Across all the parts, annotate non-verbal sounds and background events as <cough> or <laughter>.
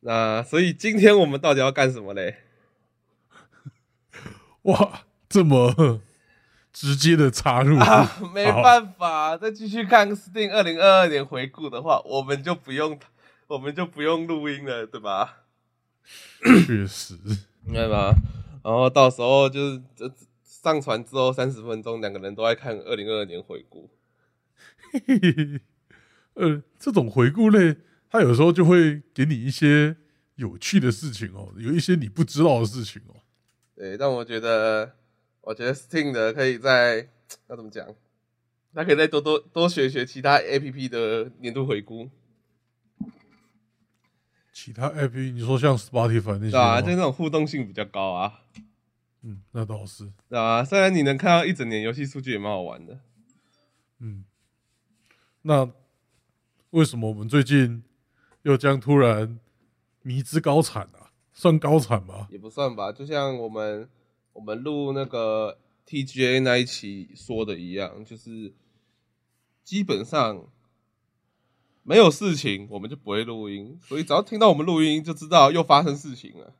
那所以今天我们到底要干什么嘞？<laughs> 哇，这么直接的插入，啊，没办法，再继续看 Steam 二零二二年回顾的话，我们就不用，我们就不用录音了，对吧？<coughs> 确实，明白吧？然后到时候就是这上传之后三十分钟，两个人都在看二零二二年回顾。<laughs> 呃，这种回顾类，它有时候就会给你一些有趣的事情哦，有一些你不知道的事情哦。对，但我觉得，我觉得 Steam 的可以在要怎么讲？他可以再多多多学学其他 APP 的年度回顾。其他 APP，你说像 Spotify 那些，对啊，就那种互动性比较高啊。嗯，那倒是，对啊，虽然你能看到一整年游戏数据，也蛮好玩的。嗯，那为什么我们最近又将突然迷之高产啊？算高产吗？也不算吧，就像我们我们录那个 TGA 那一期说的一样，就是基本上没有事情，我们就不会录音，所以只要听到我们录音，就知道又发生事情了。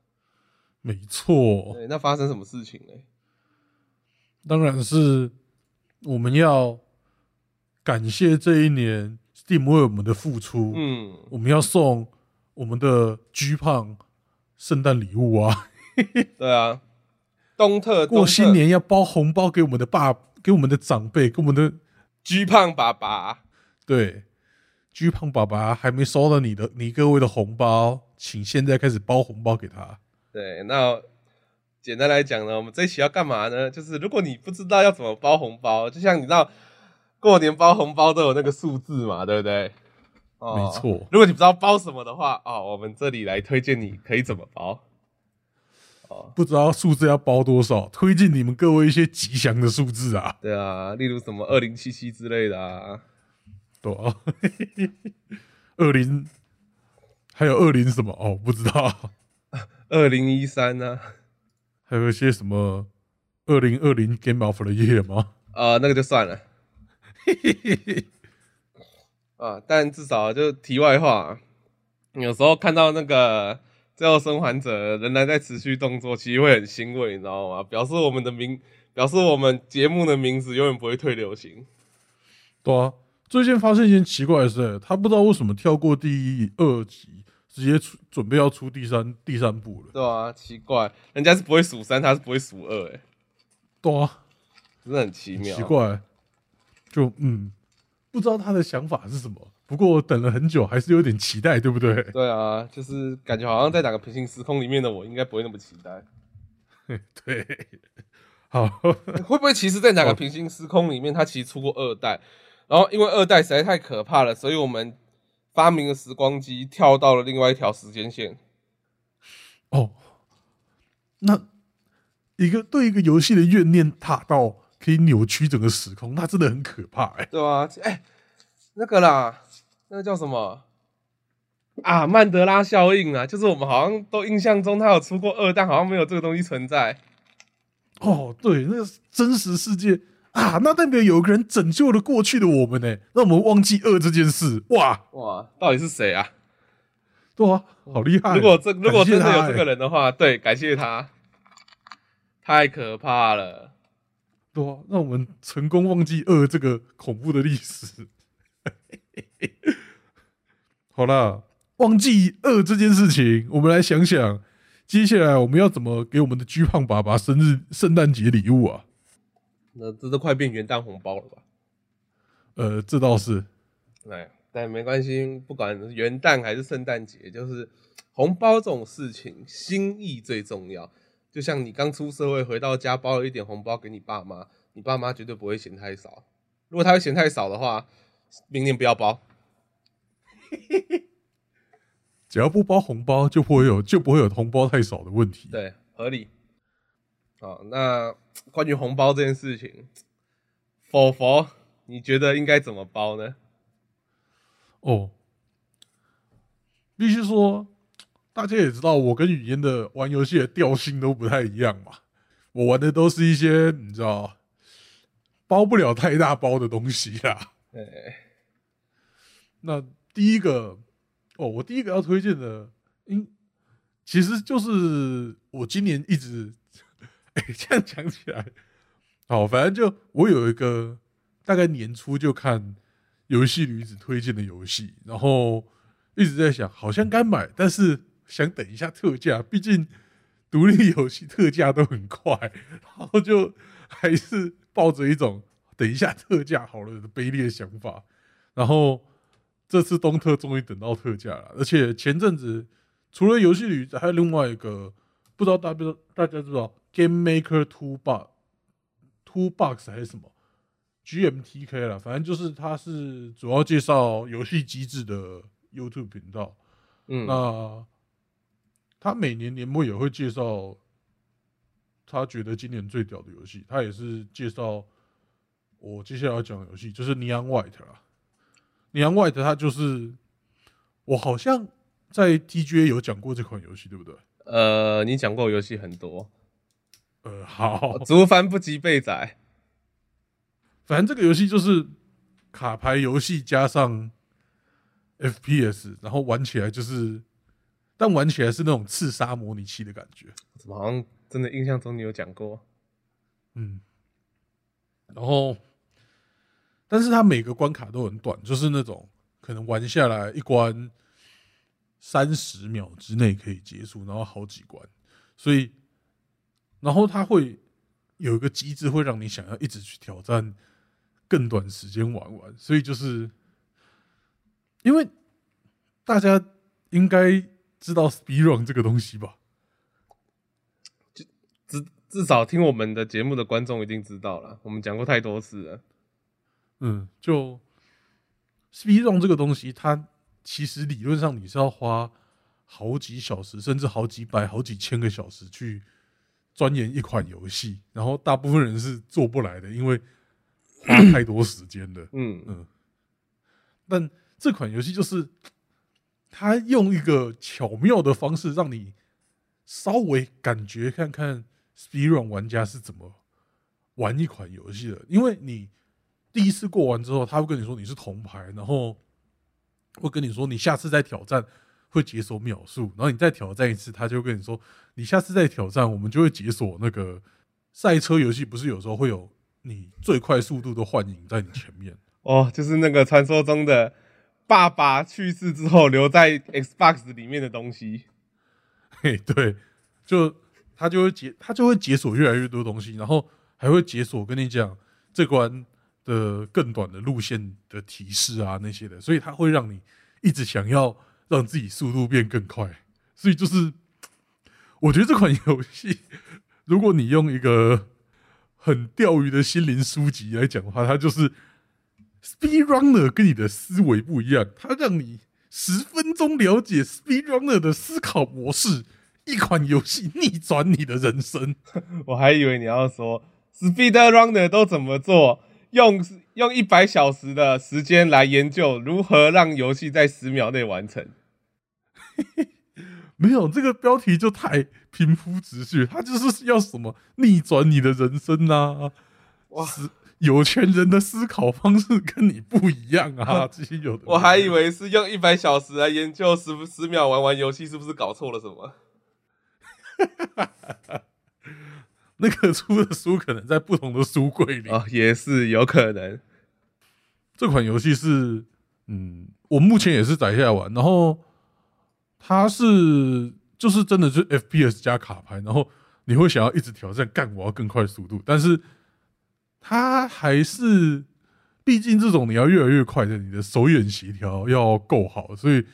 没错，对，那发生什么事情呢？当然是我们要感谢这一年 Steam 为我们的付出。嗯，我们要送我们的居胖圣诞礼物啊！<laughs> 对啊，东特过新年要包红包给我们的爸，给我们的长辈，给我们的居胖爸爸。对，居胖爸爸还没收到你的你各位的红包，请现在开始包红包给他。对，那简单来讲呢，我们这一期要干嘛呢？就是如果你不知道要怎么包红包，就像你知道过年包红包都有那个数字嘛，对不对？哦，没错。如果你不知道包什么的话，哦，我们这里来推荐你可以怎么包。哦，不知道数字要包多少，推荐你们各位一些吉祥的数字啊。对啊，例如什么二零七七之类的啊。对啊，<laughs> 二零还有二零什么？哦，不知道。<laughs> 二零一三呢？还有一些什么二零二零 Game of the Year 吗？啊，那个就算了。<laughs> 啊，但至少就题外话，有时候看到那个最后生还者仍然在持续动作，其实会很欣慰，你知道吗？表示我们的名，表示我们节目的名字永远不会退流行。对啊，最近发生一件奇怪的事，他不知道为什么跳过第二集。直接出准备要出第三第三部了，对啊，奇怪，人家是不会数三，他是不会数二，哎，对啊，真的很奇妙，奇怪，就嗯，不知道他的想法是什么。不过等了很久，还是有点期待，对不对？对啊，就是感觉好像在哪个平行时空里面的我，应该不会那么期待。<laughs> 对，好，会不会其实，在哪个 <laughs> 平行时空里面，他其实出过二代，然后因为二代实在太可怕了，所以我们。发明了时光机跳到了另外一条时间线。哦，那一个对一个游戏的怨念塔到可以扭曲整个时空，那真的很可怕哎。对啊，哎，那个啦，那个叫什么啊？曼德拉效应啊，就是我们好像都印象中他有出过二，但好像没有这个东西存在。哦，对，那个真实世界。啊，那代表有个人拯救了过去的我们呢，让我们忘记恶这件事。哇哇，到底是谁啊？对啊，好厉害！如果这如果真的有这个人的话，对，感谢他，太可怕了。对啊，让我们成功忘记二这个恐怖的历史。好啦，忘记二这件事情，我们来想想，接下来我们要怎么给我们的巨胖爸爸生日圣诞节礼物啊？那这都快变元旦红包了吧？呃，这倒是。哎，但没关系，不管元旦还是圣诞节，就是红包这种事情，心意最重要。就像你刚出社会回到家，包了一点红包给你爸妈，你爸妈绝对不会嫌太少。如果他会嫌太少的话，明年不要包。<laughs> 只要不包红包，就不会有就不会有红包太少的问题。对，合理。好，那 <tsk> 关于红包这件事情，佛佛，你觉得应该怎么包呢？哦，必须说，大家也知道，我跟语嫣的玩游戏的调性都不太一样嘛。我玩的都是一些你知道，包不了太大包的东西啦。那第一个，哦，我第一个要推荐的。因其实就是我今年一直，哎、这样讲起来，好，反正就我有一个大概年初就看游戏女子推荐的游戏，然后一直在想，好像该买，但是想等一下特价，毕竟独立游戏特价都很快，然后就还是抱着一种等一下特价好了的卑劣想法，然后这次东特终于等到特价了，而且前阵子除了游戏里，还有另外一个不知道大不大家知道 Game Maker Two Box Two Box 还是什么 GMTK 啦，反正就是它是主要介绍游戏机制的 YouTube 频道。嗯，那他每年年末也会介绍他觉得今年最屌的游戏，他也是介绍我接下来要讲的游戏，就是 Neon White 啦。Neon White 它就是我好像在 TGA 有讲过这款游戏，对不对？呃，你讲过游戏很多，呃，好，<laughs> 竹帆不及被宰。反正这个游戏就是卡牌游戏加上 FPS，然后玩起来就是，但玩起来是那种刺杀模拟器的感觉。怎么好像真的印象中你有讲过？嗯，然后，但是它每个关卡都很短，就是那种可能玩下来一关三十秒之内可以结束，然后好几关，所以，然后它会有一个机制会让你想要一直去挑战更短时间玩完，所以就是因为大家应该知道 speed run 这个东西吧？至至少听我们的节目的观众一定知道了，我们讲过太多次了。嗯，就 speed run 这个东西，它其实理论上你是要花好几小时，甚至好几百、好几千个小时去钻研一款游戏，然后大部分人是做不来的，因为花太多时间了。嗯嗯，但这款游戏就是他用一个巧妙的方式，让你稍微感觉看看 SPRON 玩家是怎么玩一款游戏的。因为你第一次过完之后，他会跟你说你是铜牌，然后会跟你说你下次再挑战会解锁秒数，然后你再挑战一次，他就跟你说你下次再挑战，我们就会解锁那个赛车游戏，不是有时候会有你最快速度的幻影在你前面。哦，就是那个传说中的爸爸去世之后留在 Xbox 里面的东西。嘿，对，就他就会解，他就会解锁越来越多东西，然后还会解锁跟你讲这关的更短的路线的提示啊那些的，所以他会让你一直想要让自己速度变更快。所以就是，我觉得这款游戏，如果你用一个很钓鱼的心灵书籍来讲的话，它就是 Speedrunner 跟你的思维不一样，它让你十分钟了解 Speedrunner 的思考模式，一款游戏逆转你的人生。<laughs> 我还以为你要说 Speed Runner 都怎么做，用用一百小时的时间来研究如何让游戏在十秒内完成。<laughs> 没有这个标题就太平铺直叙，它就是要什么逆转你的人生呐、哇思有钱人的思考方式跟你不一样啊！<laughs> 这些有的我还以为是用一百小时来研究十十秒玩玩游戏，是不是搞错了什么？<laughs> 那个出的书可能在不同的书柜里。哦，也是有可能。这款游戏是，嗯，我目前也是载下来玩，然后它是就是真的是 FPS 加卡牌，然后你会想要一直挑战，干我要更快速度，但是它还是，毕竟这种你要越来越快的，你的手眼协调要够好，所以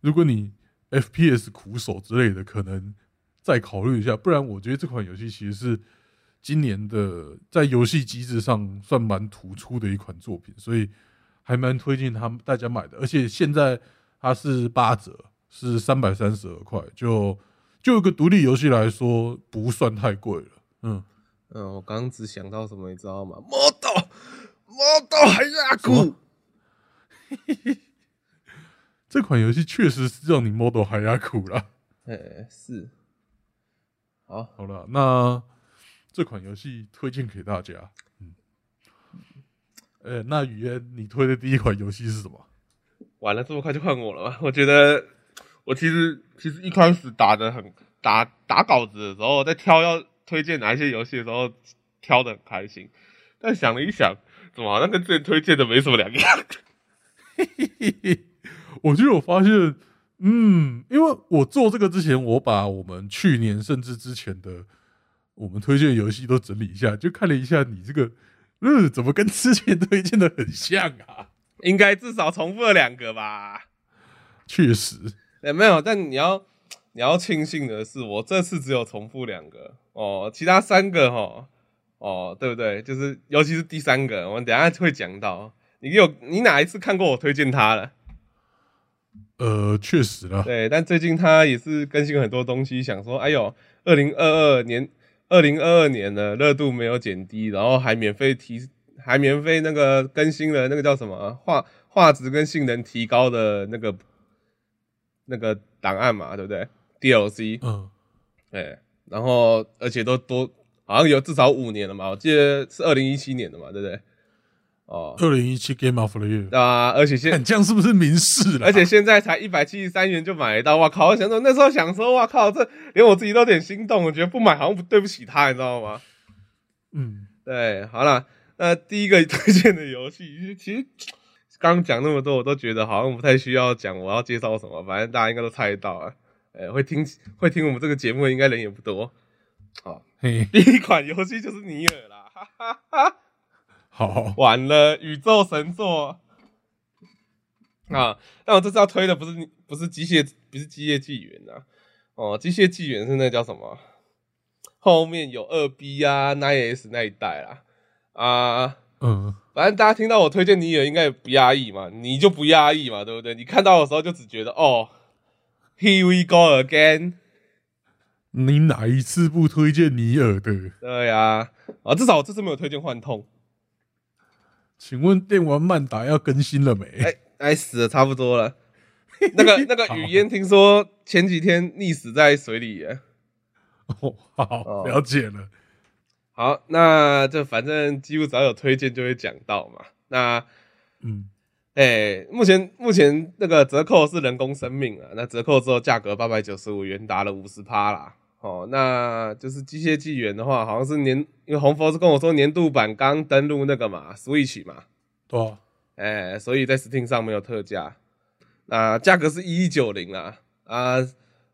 如果你 FPS 苦手之类的，可能再考虑一下，不然我觉得这款游戏其实是。今年的在游戏机制上算蛮突出的一款作品，所以还蛮推荐他们大家买的。而且现在它是八折，是三百三十二块，就就一个独立游戏来说，不算太贵了。嗯，嗯，我刚刚只想到什么，你知道吗？model model 还压什么苦。这款游戏确实是让你 model 海牙苦了。哎，是。好，好了，那这款游戏推荐给大家。嗯，呃、那语言你推的第一款游戏是什么？完了，这么快就换我了吗？我觉得，我其实其实一开始打的很打打稿子的时候，在挑要推荐哪一些游戏的时候，挑的很开心。但想了一想，怎么好像跟之前推荐的没什么两样？<laughs> 我就有发现，嗯，因为我做这个之前，我把我们去年甚至之前的我们推荐游戏都整理一下，就看了一下你这个，嗯，怎么跟之前推荐的很像啊？应该至少重复了两个吧？确实，也没有。但你要你要庆幸的是，我这次只有重复两个哦，其他三个哈，哦，对不对？就是尤其是第三个，我们等下会讲到。你有你哪一次看过我推荐他了？呃，确实了。对，但最近他也是更新很多东西，想说，哎呦，二零二二年，二零二二年的热度没有减低，然后还免费提，还免费那个更新了那个叫什么画画质跟性能提高的那个那个档案嘛，对不对？DLC，嗯，哎，然后而且都多，好像有至少五年了嘛，我记得是二零一七年的嘛，对不对？哦，二零一七 Game of the Year 啊，而且现 <laughs> 这样是不是明示了？而且现在才一百七十三元就买得到，哇靠！我想说那时候想说，哇靠，这连我自己都有点心动，我觉得不买好像不对不起他，你知道吗？嗯，对，好了，那第一个推荐的游戏，其实刚讲那么多，我都觉得好像不太需要讲我要介绍什么，反正大家应该都猜得到啊。哎，会听会听我们这个节目应该人也不多。好，第一款游戏就是尼尔啦，哈哈哈。好，完了，宇宙神作啊！但我这次要推的不是不是机械，不是机械纪元啊。哦，机械纪元是那叫什么？后面有二 B 啊、Nine S 那一代啦。啊，嗯，反正大家听到我推荐尼尔，应该也不压抑嘛，你就不压抑嘛，对不对？你看到的时候就只觉得哦，Here we go again。你哪一次不推荐尼尔的？对呀，啊，至少我这次没有推荐幻痛。请问电玩漫打要更新了没？哎哎，死的差不多了。那个那个 <laughs> 语嫣听说前几天溺死在水里耶。哦，好，了解了。好，那这反正几乎只要有推荐就会讲到嘛。那嗯，哎，目前目前那个折扣是人工生命啊。那折扣之后价格八百九十五元，打了五十趴啦。哦，那就是机械纪元的话，好像是年，因为红佛是跟我说年度版刚登录那个嘛，Switch 嘛，对，哎，所以在 Steam 上没有特价，那价格是一一九零啊，啊，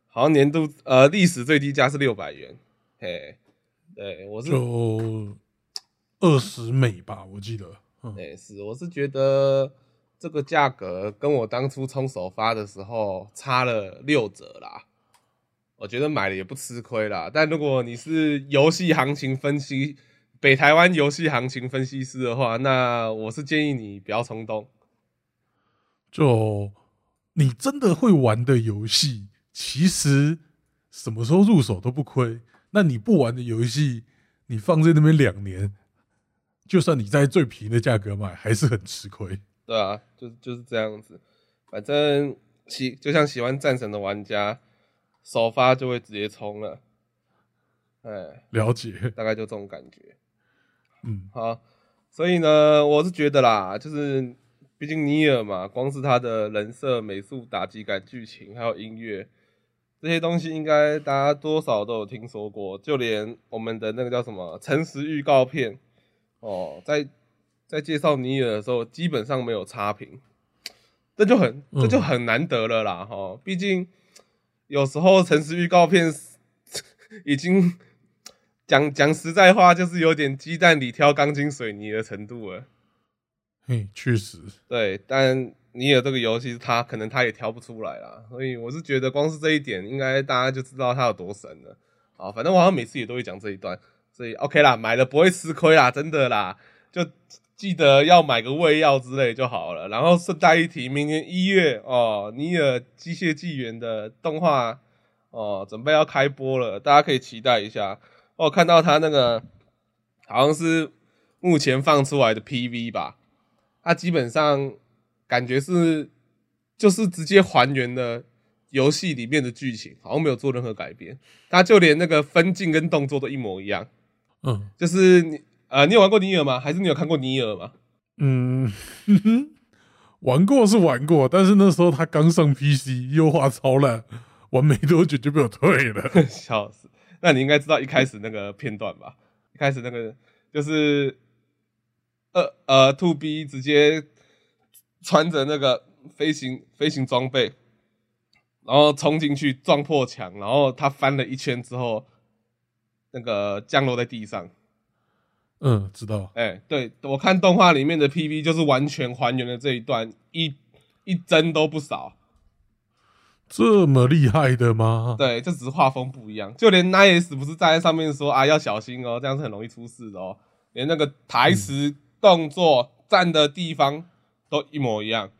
好像年度呃历史最低价是六百元，嘿，对我是就二十美吧，我记得，哎是，我是觉得这个价格跟我当初冲首发的时候差了六折啦。我觉得买了也不吃亏啦，但如果你是游戏行情分析北台湾游戏行情分析师的话，那我是建议你不要冲动。就你真的会玩的游戏，其实什么时候入手都不亏。那你不玩的游戏，你放在那边两年，就算你在最便宜的价格买，还是很吃亏。对啊，就是就是这样子。反正喜就像喜欢战神的玩家。首发就会直接冲了，哎，了解，大概就这种感觉。嗯，好，所以呢，我是觉得啦，就是毕竟尼尔嘛，光是他的人设、美术、打击感、剧情，还有音乐这些东西，应该大家多少都有听说过。就连我们的那个叫什么诚实预告片哦，在在介绍尼尔的时候，基本上没有差评，这就很这就很难得了啦，哈，毕竟。有时候诚实预告片 <laughs> 已经讲讲实在话，就是有点鸡蛋里挑钢筋水泥的程度了。嘿，确实，对，但尼尔这个游戏，他可能他也挑不出来啦。所以我是觉得，光是这一点，应该大家就知道他有多神了。好，反正我好像每次也都会讲这一段，所以 OK 啦，买了不会吃亏啦，真的啦，就记得要买个胃药之类就好了。然后顺带一提，明年一月哦，尼尔机械纪元的动画哦，准备要开播了，大家可以期待一下。哦看到他那个好像是目前放出来的 PV 吧，他基本上感觉是就是直接还原了游戏里面的剧情，好像没有做任何改变。他就连那个分镜跟动作都一模一样，嗯，就是你。呃，你有玩过尼尔吗？还是你有看过尼尔吗？嗯，玩过是玩过，但是那时候他刚上 PC，优化超烂，玩没多久就被我退了。<laughs> 笑死！那你应该知道一开始那个片段吧？一开始那个就是呃呃，To B 直接穿着那个飞行飞行装备，然后冲进去撞破墙，然后他翻了一圈之后，那个降落在地上。嗯，知道。哎、对我看动画里面的 PV 就是完全还原了这一段，一一帧都不少。这么厉害的吗？对，这只是画风不一样，就连 Nice 不是站在上面说啊要小心哦，这样是很容易出事的哦。连那个台词、动作、站的地方都一模一样。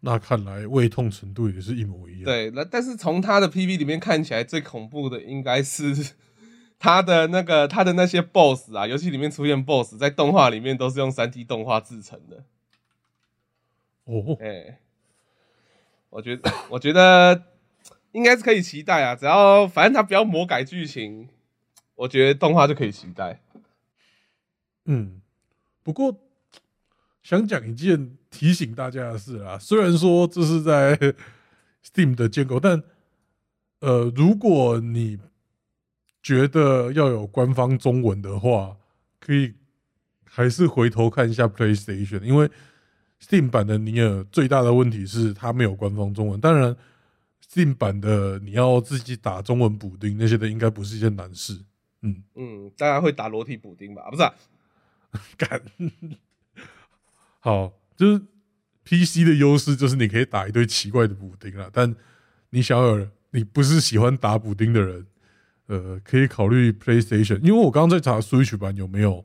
那看来胃痛程度也是一模一样。，对，那但是从他的 PV 里面看起来，最恐怖的应该是他的那个他的那些 BOSS 啊，游戏里面出现 BOSS，在动画里面都是用三 D 动画制成的。哦，哎、我觉得 <coughs> 我觉得应该是可以期待啊，只要反正他不要魔改剧情，我觉得动画就可以期待。嗯，不过想讲一件提醒大家的事啊，虽然说这是在 Steam 的建构，但呃，如果你觉得要有官方中文的话，可以还是回头看一下 PlayStation，因为 Steam 版的尼尔最大的问题是它没有官方中文。当然，Steam 版的你要自己打中文补丁那些的，应该不是一件难事。嗯，嗯，当然会打裸体补丁吧？啊不是、啊，<laughs> 敢，好，就是 PC 的优势就是你可以打一堆奇怪的补丁啦，但你想要有你不是喜欢打补丁的人，呃，可以考虑 PlayStation，因为我刚刚在查 Switch 版有没有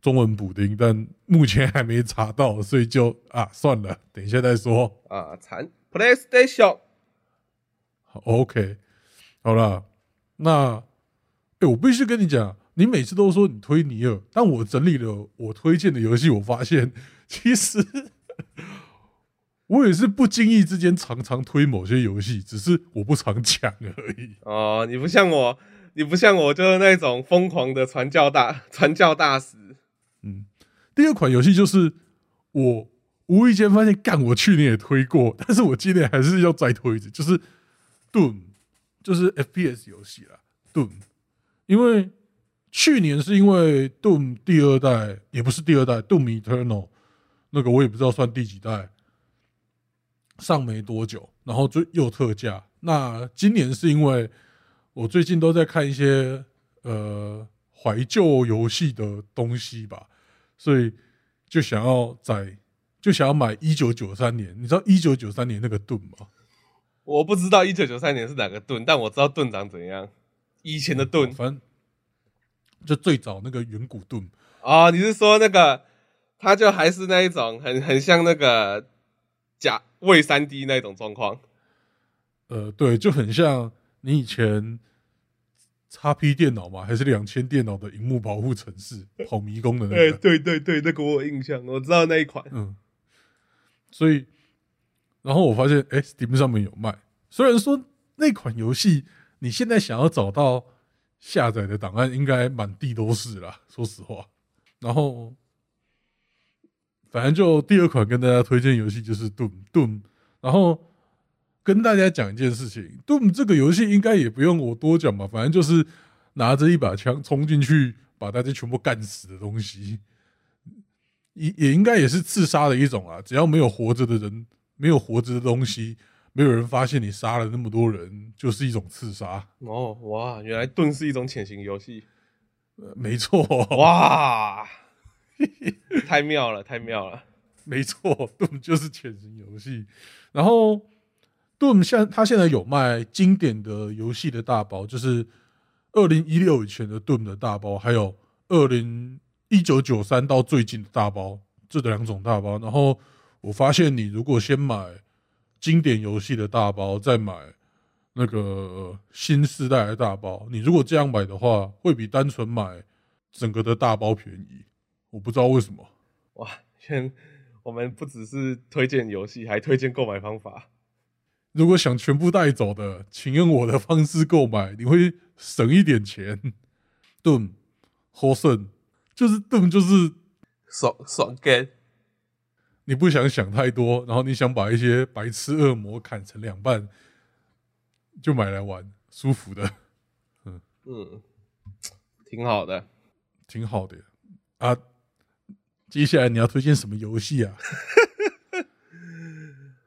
中文补丁，但目前还没查到，所以就啊算了，等一下再说。啊，残，PlayStation。OK，好了，那哎、我必须跟你讲，你每次都说你推尼尔，但我整理了我推荐的游戏，我发现其实我也是不经意之间常常推某些游戏，只是我不常讲而已。哦，你不像我，你不像我，就是那种疯狂的传教大 <laughs> 传教大使。嗯，第二款游戏就是我无意间发现，干，我去年也推过，但是我今年还是要再推一次，就是 Doom，就是 FPS 游戏啦，Doom。因为去年是因为 Doom 第二代，也不是第二代，Doom Eternal 那个我也不知道算第几代，上没多久，然后就又特价。那今年是因为我最近都在看一些呃怀旧游戏的东西吧，所以就想要在就想要买一九九三年，你知道一九九三年那个盾吗？我不知道一九九三年是哪个盾，但我知道盾长怎样。以前的盾反正就最早那个远古盾，哦，你是说那个，它就还是那一种很很像那个假未三 D 那种状况。呃，对，就很像你以前 x P 电脑嘛，还是两千电脑的荧幕保护城市跑迷宫的那 <laughs> 哎、个，对对对，那个我有印象，我知道那一款。嗯，所以，然后我发现，哎，Steam 上面有卖。虽然说那款游戏你现在想要找到下载的档案，应该满地都是啦，说实话。然后，反正就第二款跟大家推荐游戏就是 Doom Doom，然后跟大家讲一件事情，Doom 这个游戏应该也不用我多讲吧，反正就是拿着一把枪冲进去把大家全部干死的东西。也也应该也是刺杀的一种啊。只要没有活着的人，没有活着的东西，没有人发现你杀了那么多人，就是一种刺杀。哦，哇，原来盾是一种潜行游戏，呃没错，哇，<laughs> 太妙了，太妙了。没错，Doom 就是潜行游戏。然后 Doom 现他现在有卖经典的游戏的大包，就是二零一六以前的 Doom 的大包，还有二零一九九三到最近的大包，这两种大包。然后我发现，你如果先买经典游戏的大包，再买那个新时代的大包，你如果这样买的话，会比单纯买整个的大包便宜。我不知道为什么。哇，先我们不只是推荐游戏，还推荐购买方法。如果想全部带走的，请用我的方式购买，你会省一点钱。盾获胜，就是盾就是爽爽 get，你不想想太多，然后你想把一些白痴恶魔砍成两半，就买来玩，舒服的，嗯嗯，挺好的。挺好的啊。接下来你要推荐什么游戏啊？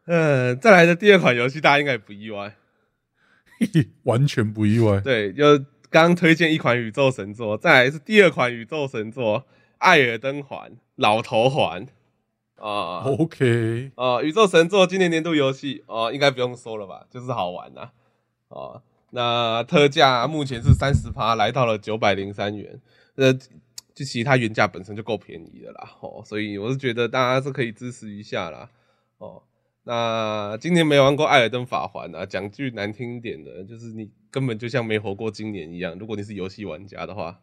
嗯，<laughs> 再来的第二款游戏大家应该也不意外，<laughs> 完全不意外。对，就刚推荐一款宇宙神作，再来是第二款宇宙神作《艾尔登环》老头环啊。OK，啊，宇宙神作今年年度游戏哦、应该不用说了吧，就是好玩呐、哦，那特价目前是三十趴，来到了九百零三元。呃，就其实它原价本身就够便宜的啦，哦，所以我是觉得大家是可以支持一下啦，哦。那今年没玩过《艾尔登法环》啊，讲句难听一点的，就是你根本就像没活过今年一样。如果你是游戏玩家的话，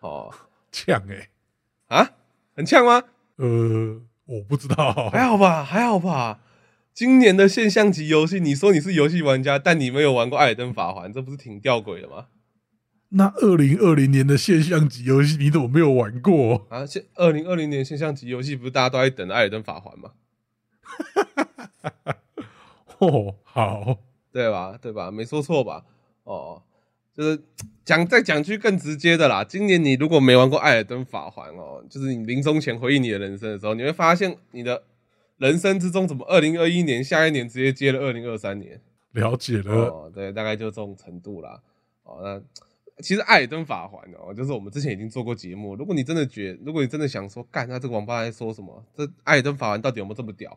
哦 <laughs> 呛哎、啊，很呛吗？呃，我不知道，<laughs> 还好吧，还好吧。今年的现象级游戏，你说你是游戏玩家，但你没有玩过《艾尔登法环》，这不是挺吊诡的吗？那二零二零年的现象级游戏你怎么没有玩过？啊，现二零二零年现象级游戏不是大家都在等《艾尔登法环》吗？<laughs> 哦，好，对吧？对吧？没说错吧？哦，就是讲再讲句更直接的啦。今年你如果没玩过《艾尔登法环》哦，就是你临终前回忆你的人生的时候，你会发现你的人生之中怎么二零二一年下一年直接接了二零二三年。了解了。哦，对，大概就这种程度啦。哦，那其实《艾尔登法环》哦，就是我们之前已经做过节目。如果你真的觉如果你真的想说，干，那这个王八蛋在说什么？这《艾尔登法环》到底有没有这么屌？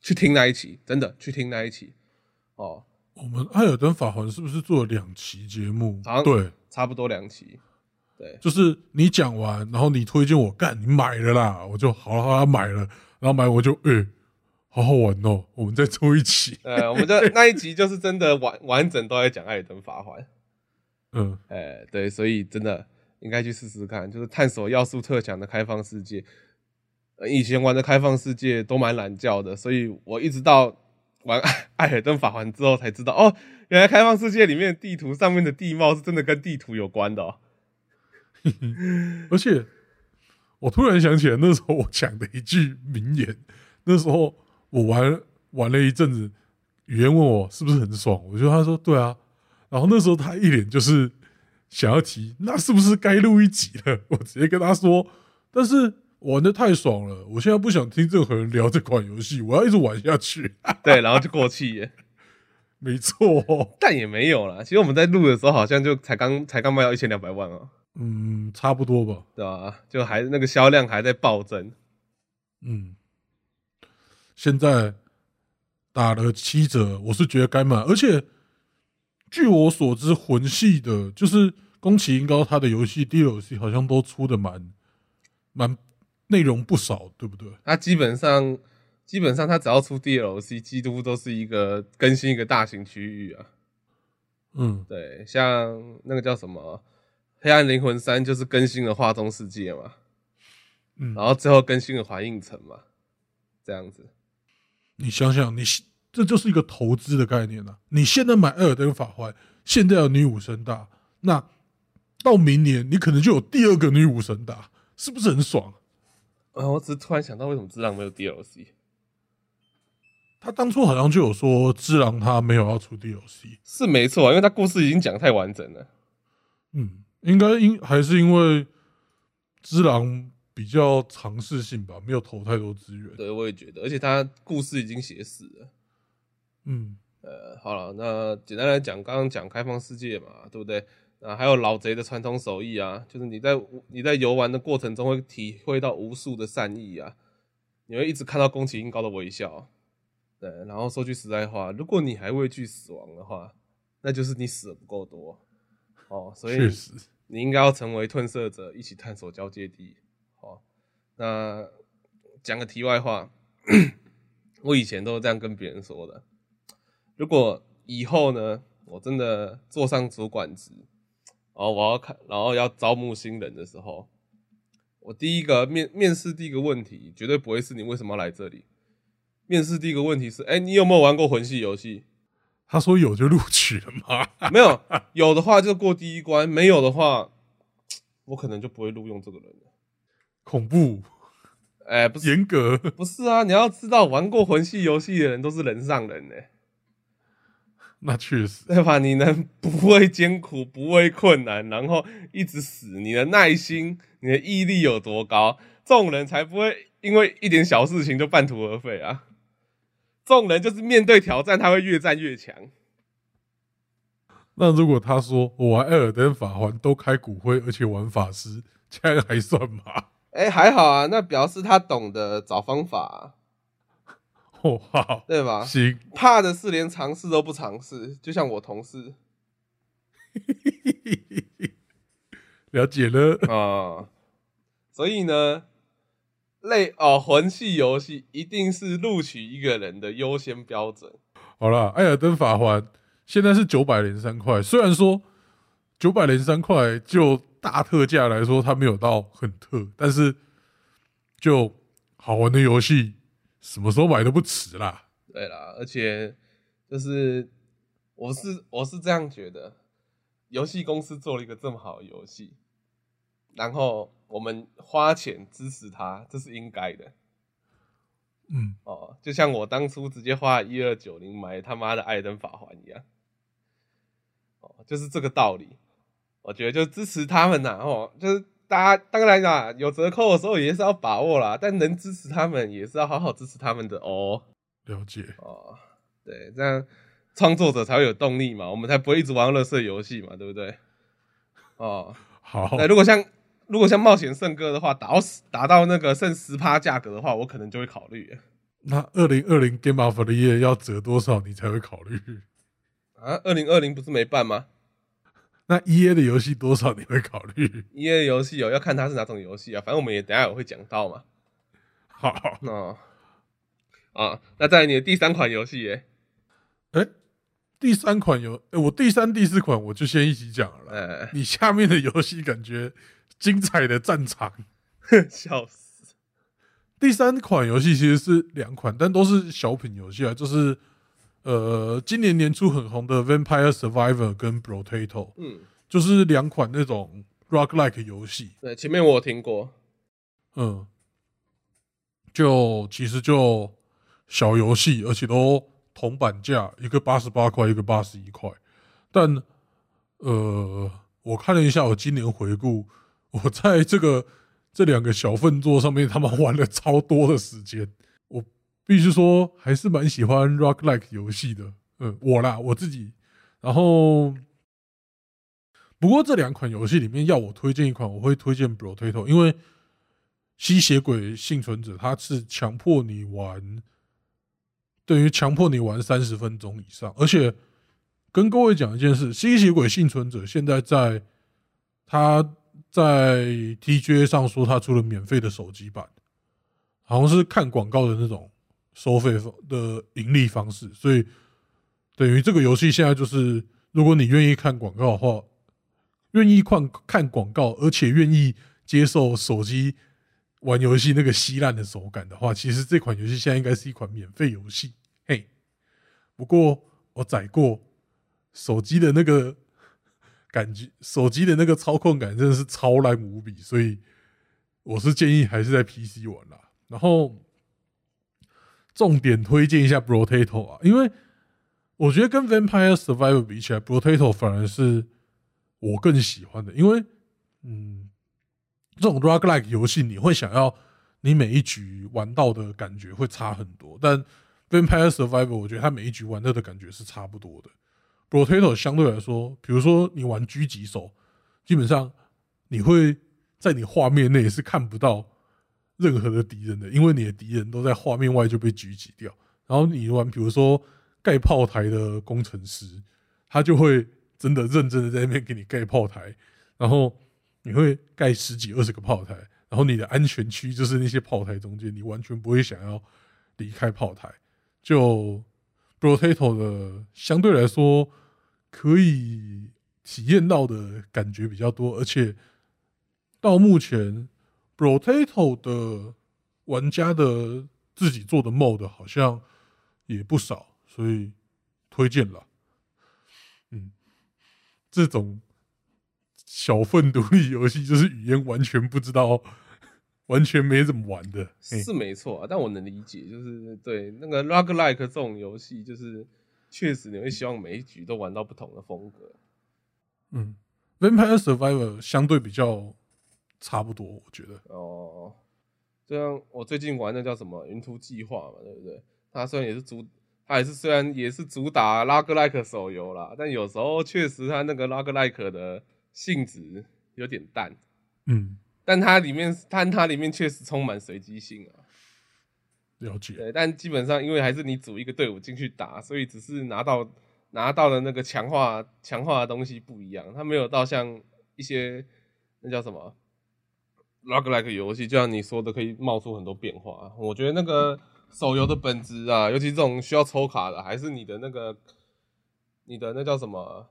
去听那一期，真的去听那一期。哦，我们艾尔登法环是不是做了两期节目好像？对，差不多两期。对，就是你讲完，然后你推荐我干，你买了啦，我就好了好了买了，然后买我就诶、好好玩哦，我们再做一期。呃，我们的 <laughs> 那一集就是真的完完整都在讲《艾尔登法环》。嗯，哎，对，所以真的应该去试试看，就是探索要素特强的开放世界。呃以前玩的开放世界都蛮懒觉的，所以我一直到玩艾 <laughs> 艾尔登法环之后才知道，哦，原来开放世界里面的地图上面的地貌是真的跟地图有关的、哦。<laughs> 而且我突然想起来，那时候我讲的一句名言，那时候我玩玩了一阵子，语言问我是不是很爽，我觉得他说对啊，然后那时候他一脸就是想要提，那是不是该录一集了？我直接跟他说，但是玩的太爽了，我现在不想听任何人聊这款游戏，我要一直玩下去。<laughs> 对，然后就过气耶，没错，但也没有啦。其实我们在录的时候，好像就才刚才刚卖到一千两百万哦，嗯，差不多吧。对吧？就还那个销量还在暴增。嗯，现在打了七折，我是觉得该买。而且据我所知，魂系的，就是宫崎英高他的游戏 DLC 好像都出的蛮蛮内容不少，对不对？他基本上基本上他只要出 DLC，几乎都是一个更新一个大型区域啊。嗯，对，像那个叫什么《黑暗灵魂三》，就是更新了画中世界嘛，嗯然后最后更新了环影城嘛，这样子。你想想，你这就是一个投资的概念啊！你现在买《艾尔登法环》，现在有女武神打，那到明年你可能就有第二个女武神打，是不是很爽？啊，我只是突然想到，为什么《智狼》没有 DLC？他当初好像就有说，智狼他没有要出 DLC，是没错，因为他故事已经讲太完整了。嗯，应该因还是因为智狼比较尝试性吧，没有投太多资源。对，我也觉得，而且他故事已经写死了。嗯，呃，好了，那简单来讲，刚刚讲开放世界嘛，对不对？啊，还有老贼的传统手艺啊，就是你在你在游玩的过程中会体会到无数的善意啊，你会一直看到宫崎英高的微笑。对，然后说句实在话，如果你还畏惧死亡的话，那就是你死的不够多哦，所以，你应该要成为褪色者，一起探索交界地。哦，那讲个题外话，<coughs> 我以前都是这样跟别人说的。如果以后呢，我真的坐上主管职，然后我要看，然后要招募新人的时候，我第一个面面试第一个问题，绝对不会是你为什么要来这里。面试第一个问题是，哎、你有没有玩过魂系游戏？他说有就录取了吗。<laughs> 没有，有的话就过第一关，没有的话，我可能就不会录用这个人了。恐怖，哎、不是严格。不是啊，你要知道，玩过魂系游戏的人都是人上人呢、那确实，对吧？你能不畏艰苦，不畏困难，然后一直死，你的耐心、你的毅力有多高？这种人才不会因为一点小事情就半途而废啊！这种人就是面对挑战，他会越战越强。那如果他说我玩艾尔登法环都开骨灰，而且玩法师，这样还算吗？哎、还好啊，那表示他懂得找方法啊、哦，好，对吧？行，怕的是连尝试都不尝试，就像我同事 <laughs> 了解了。啊、所以呢，类哦魂系游戏一定是录取一个人的优先标准。好了，艾尔登法环现在是九百零三块，虽然说九百零三块就大特价来说，它没有到很特，但是就好玩的游戏，什么时候买都不迟啦。对啦，而且就是我是我是这样觉得，游戏公司做了一个这么好的游戏，然后我们花钱支持他，这是应该的嗯，哦。就像我当初直接花一二九零买他妈的《艾登法环》一样，哦，就是这个道理。我觉得就支持他们呐，哦，就是大家当然啦，有折扣的时候也是要把握啦，但能支持他们也是要好好支持他们的哦。了解。哦，对，这样创作者才会有动力嘛，我们才不会一直玩乐色游戏嘛，对不对？哦，好，那如果像如果像冒险圣歌的话，打到十打到那个剩十趴价格的话，我可能就会考虑那二零二零 Game of the Year 要折多少你才会考虑？啊。二零二零不是没办吗？那 E A 的游戏多少你会考虑？一 A 游戏哦，要看它是哪种游戏啊，反正我们也等下也会讲到嘛。好，哦，啊，那在你的第三款游戏耶，哎、第三款游，哎、我第三、第四款我就先一起讲了你下面的游戏感觉精彩的战场。<laughs> 笑死，第三款游戏其实是两款，但都是小品游戏啊，就是呃今年年初很红的《Vampire Survivor》跟《Potato》，嗯，就是两款那种 roguelike 游戏。对，前面我有听过，嗯，就其实就小游戏，而且都同板价，一个八十八块，一个八十一块。但呃，我看了一下我今年回顾，<laughs> 我在这个这两个小份座上面，他们玩了超多的时间。必须说，还是蛮喜欢 rock like 游戏的。嗯，我啦，我自己。然后，不过这两款游戏里面，要我推荐一款，我会推荐 Potato，因为吸血鬼幸存者它是强迫你玩，等于强迫你玩三十分钟以上，而且跟各位讲一件事，吸血鬼幸存者现在在他在 TGA 上说他出了免费的手机版，好像是看广告的那种收费方的盈利方式，所以等于这个游戏现在就是，如果你愿意看广告的话，愿意看看广告，而且愿意接受手机玩游戏那个稀烂的手感的话，其实这款游戏现在应该是一款免费游戏。嘿，不过我载过手机的那个感觉，手机的那个操控感真的是超烂无比，所以我是建议还是在 PC 玩啦。然后重点推荐一下 Potato 啊，因为我觉得跟 Vampire Survivor 比起来，Potato 反而是我更喜欢的，因为嗯，这种 roguelike 游戏你会想要你每一局玩到的感觉会差很多，但 Vampire Survivor 我觉得它每一局玩到的感觉是差不多的。Potato 相对来说，比如说你玩狙击手，基本上你会在你画面内是看不到任何的敌人的，因为你的敌人都在画面外就被狙击掉。然后你玩，比如说盖炮台的工程师，他就会真的认真的在那边给你盖炮台，然后你会盖十几二十个炮台，然后你的安全区就是那些炮台中间，你完全不会想要离开炮台。就 Potato 的相对来说可以体验到的感觉比较多，而且到目前 Potato 的玩家的自己做的 mod 好像也不少，所以推荐了。嗯，这种小份独立游戏，就是语言完全不知道 <laughs> 完全没怎么玩的。是没错啊，但我能理解，就是对那个 roguelike 这种游戏，就是确实你会希望每一局都玩到不同的风格。嗯，Vampire Survivor 相对比较差不多，我觉得。哦，就像我最近玩的叫什么《云图计划》嘛，对不对？它虽然也是主，它也是虽然也是主打 roguelike 手游啦，但有时候确实它那个 roguelike 的性质有点淡，嗯，但它里面但它里面确实充满随机性啊。了解。对，但基本上因为还是你组一个队伍进去打，所以只是拿到拿到的那个强化强化的东西不一样，它没有到像一些那叫什么 roguelike 游戏，就像你说的可以冒出很多变化。我觉得那个手游的本质啊，尤其这种需要抽卡的，还是你的那个你的那叫什么，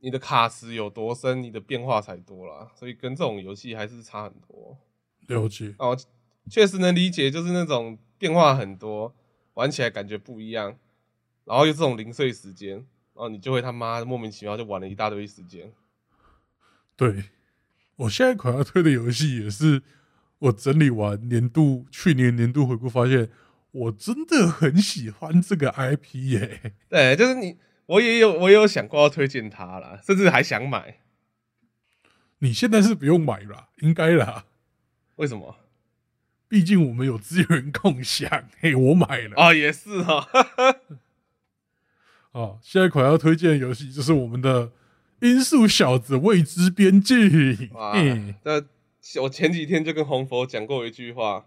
你的卡池有多深，你的变化才多啦。所以跟这种游戏还是差很多。了解。哦，确实能理解，就是那种变化很多，玩起来感觉不一样，然后又这种零碎时间，然后你就会他妈莫名其妙就玩了一大堆时间。对，我现在款要推的游戏也是我整理完年度去年年度回顾，发现我真的很喜欢这个 IP 耶、对，就是你，我也有我也有想过要推荐它啦，甚至还想买。你现在是不用买啦，应该啦，为什么？毕竟我们有资源共享。嘿，我买了哦，也是哈、啊！<laughs> 现在款要推荐的游戏就是我们的《音速小子未知边境》哇嘿。这我前几天就跟红佛讲过一句话，